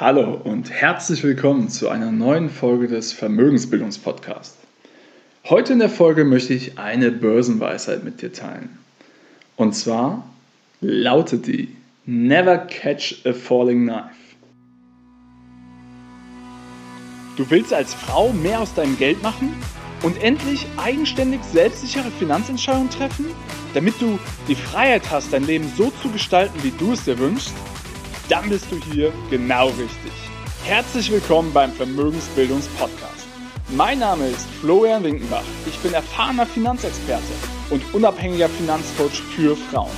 Hallo und herzlich willkommen zu einer neuen Folge des Vermögensbildungspodcasts. Heute in der Folge möchte ich eine Börsenweisheit mit dir teilen. Und zwar lautet die Never catch a falling knife. Du willst als Frau mehr aus deinem Geld machen und endlich eigenständig selbstsichere Finanzentscheidungen treffen, damit du die Freiheit hast, dein Leben so zu gestalten, wie du es dir wünschst? Dann bist du hier genau richtig. Herzlich willkommen beim Vermögensbildungspodcast. Mein Name ist Florian Winkenbach. Ich bin erfahrener Finanzexperte und unabhängiger Finanzcoach für Frauen.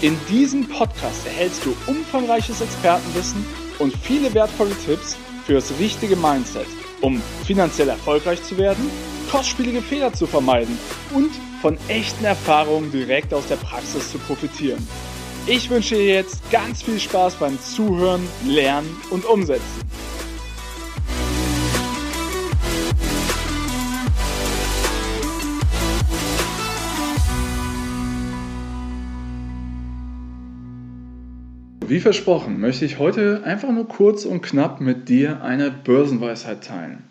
In diesem Podcast erhältst du umfangreiches Expertenwissen und viele wertvolle Tipps für das richtige Mindset, um finanziell erfolgreich zu werden, kostspielige Fehler zu vermeiden und von echten Erfahrungen direkt aus der Praxis zu profitieren. Ich wünsche dir jetzt ganz viel Spaß beim Zuhören, Lernen und Umsetzen. Wie versprochen, möchte ich heute einfach nur kurz und knapp mit dir eine Börsenweisheit teilen.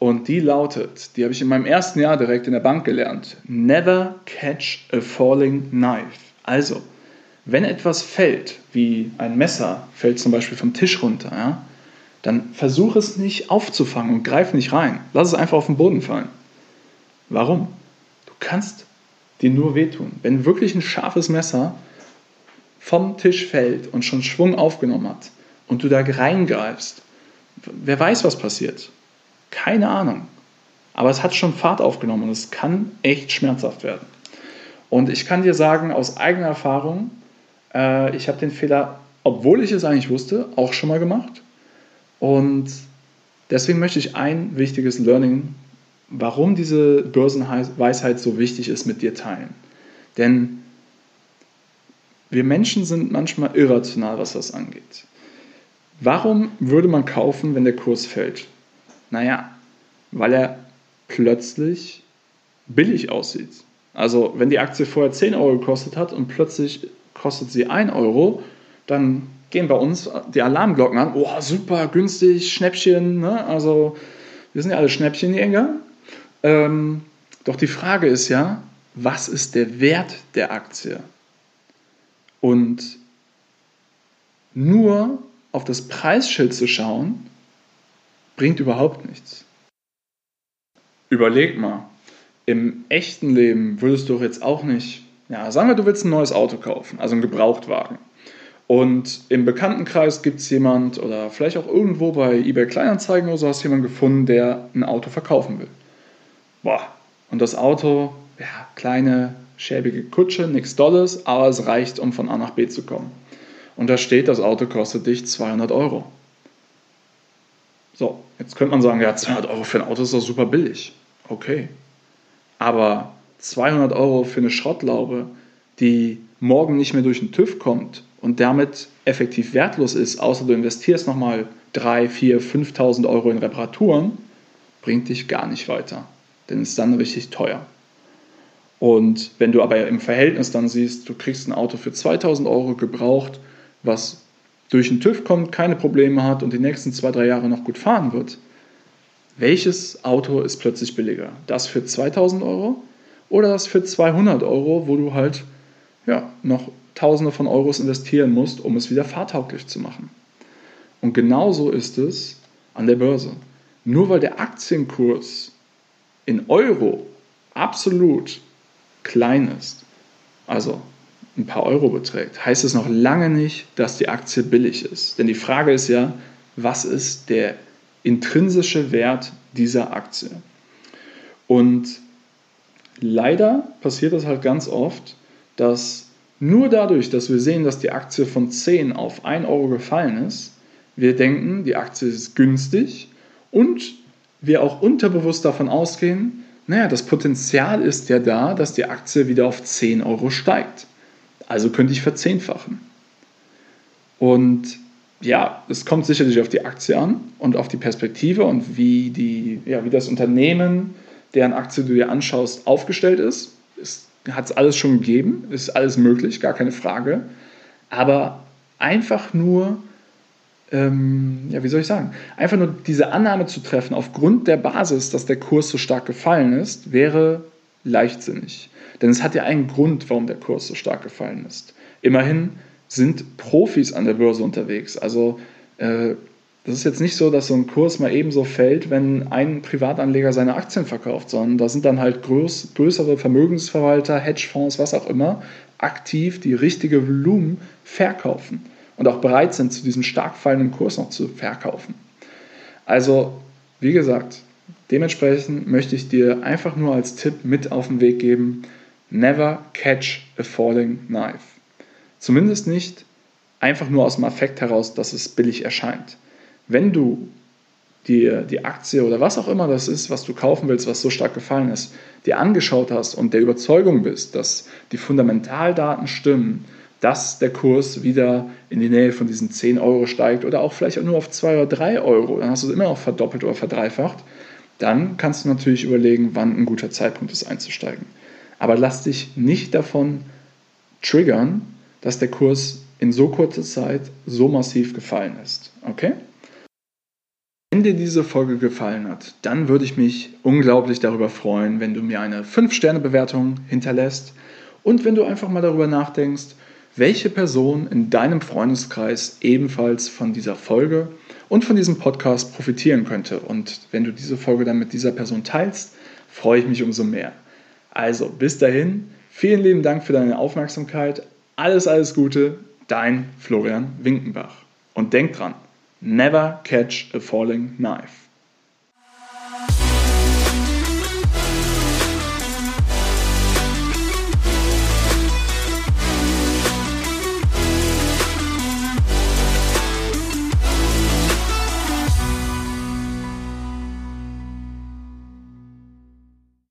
Und die lautet, die habe ich in meinem ersten Jahr direkt in der Bank gelernt. Never catch a falling knife. Also, wenn etwas fällt, wie ein Messer fällt zum Beispiel vom Tisch runter, ja, dann versuch es nicht aufzufangen und greif nicht rein. Lass es einfach auf den Boden fallen. Warum? Du kannst dir nur wehtun. Wenn wirklich ein scharfes Messer vom Tisch fällt und schon Schwung aufgenommen hat und du da reingreifst, wer weiß, was passiert. Keine Ahnung. Aber es hat schon Fahrt aufgenommen und es kann echt schmerzhaft werden. Und ich kann dir sagen, aus eigener Erfahrung, äh, ich habe den Fehler, obwohl ich es eigentlich wusste, auch schon mal gemacht. Und deswegen möchte ich ein wichtiges Learning, warum diese Börsenweisheit so wichtig ist, mit dir teilen. Denn wir Menschen sind manchmal irrational, was das angeht. Warum würde man kaufen, wenn der Kurs fällt? Naja, weil er plötzlich billig aussieht. Also wenn die Aktie vorher 10 Euro gekostet hat und plötzlich kostet sie 1 Euro, dann gehen bei uns die Alarmglocken an. Oh, super, günstig, Schnäppchen. Ne? Also wir sind ja alle Schnäppchenjäger. Ähm, doch die Frage ist ja, was ist der Wert der Aktie? Und nur auf das Preisschild zu schauen, bringt überhaupt nichts. Überleg mal, im echten Leben würdest du doch jetzt auch nicht, ja, sagen wir, du willst ein neues Auto kaufen, also einen Gebrauchtwagen. Und im Bekanntenkreis gibt es jemand oder vielleicht auch irgendwo bei eBay Kleinanzeigen oder so hast du jemanden gefunden, der ein Auto verkaufen will. Boah, und das Auto, ja, kleine schäbige Kutsche, nichts Dolles, aber es reicht, um von A nach B zu kommen. Und da steht, das Auto kostet dich 200 Euro. So, jetzt könnte man sagen, ja, 200 Euro für ein Auto ist doch super billig. Okay. Aber 200 Euro für eine Schrottlaube, die morgen nicht mehr durch den TÜV kommt und damit effektiv wertlos ist, außer du investierst nochmal 3, 4, 5.000 Euro in Reparaturen, bringt dich gar nicht weiter. Denn es ist dann richtig teuer. Und wenn du aber im Verhältnis dann siehst, du kriegst ein Auto für 2000 Euro gebraucht, was durch den TÜV kommt, keine Probleme hat und die nächsten zwei, drei Jahre noch gut fahren wird, welches Auto ist plötzlich billiger? Das für 2000 Euro oder das für 200 Euro, wo du halt ja, noch Tausende von Euros investieren musst, um es wieder fahrtauglich zu machen? Und genauso ist es an der Börse. Nur weil der Aktienkurs in Euro absolut klein ist, also ein paar Euro beträgt, heißt es noch lange nicht, dass die Aktie billig ist. Denn die Frage ist ja, was ist der intrinsische Wert dieser Aktie? Und leider passiert es halt ganz oft, dass nur dadurch, dass wir sehen, dass die Aktie von 10 auf 1 Euro gefallen ist, wir denken, die Aktie ist günstig und wir auch unterbewusst davon ausgehen, naja, das Potenzial ist ja da, dass die Aktie wieder auf 10 Euro steigt. Also könnte ich verzehnfachen. Und ja, es kommt sicherlich auf die Aktie an und auf die Perspektive und wie, die, ja, wie das Unternehmen, deren Aktie du dir anschaust, aufgestellt ist. Es hat es alles schon gegeben, ist alles möglich, gar keine Frage. Aber einfach nur ähm, ja, wie soll ich sagen, einfach nur diese Annahme zu treffen aufgrund der Basis, dass der Kurs so stark gefallen ist, wäre leichtsinnig. Denn es hat ja einen Grund, warum der Kurs so stark gefallen ist. Immerhin sind Profis an der Börse unterwegs. Also äh, das ist jetzt nicht so, dass so ein Kurs mal ebenso fällt, wenn ein Privatanleger seine Aktien verkauft, sondern da sind dann halt größ, größere Vermögensverwalter, Hedgefonds, was auch immer, aktiv die richtige Volumen verkaufen und auch bereit sind, zu diesem stark fallenden Kurs noch zu verkaufen. Also, wie gesagt, dementsprechend möchte ich dir einfach nur als Tipp mit auf den Weg geben, never catch a falling knife. Zumindest nicht einfach nur aus dem Affekt heraus, dass es billig erscheint wenn du dir die Aktie oder was auch immer das ist, was du kaufen willst, was so stark gefallen ist, dir angeschaut hast und der Überzeugung bist, dass die Fundamentaldaten stimmen, dass der Kurs wieder in die Nähe von diesen 10 Euro steigt oder auch vielleicht nur auf 2 oder 3 Euro, dann hast du es immer noch verdoppelt oder verdreifacht, dann kannst du natürlich überlegen, wann ein guter Zeitpunkt ist einzusteigen. Aber lass dich nicht davon triggern, dass der Kurs in so kurzer Zeit so massiv gefallen ist. Okay? Wenn dir diese Folge gefallen hat, dann würde ich mich unglaublich darüber freuen, wenn du mir eine 5-Sterne-Bewertung hinterlässt und wenn du einfach mal darüber nachdenkst, welche Person in deinem Freundeskreis ebenfalls von dieser Folge und von diesem Podcast profitieren könnte. Und wenn du diese Folge dann mit dieser Person teilst, freue ich mich umso mehr. Also bis dahin, vielen lieben Dank für deine Aufmerksamkeit. Alles, alles Gute, dein Florian Winkenbach. Und denk dran, Never catch a falling knife.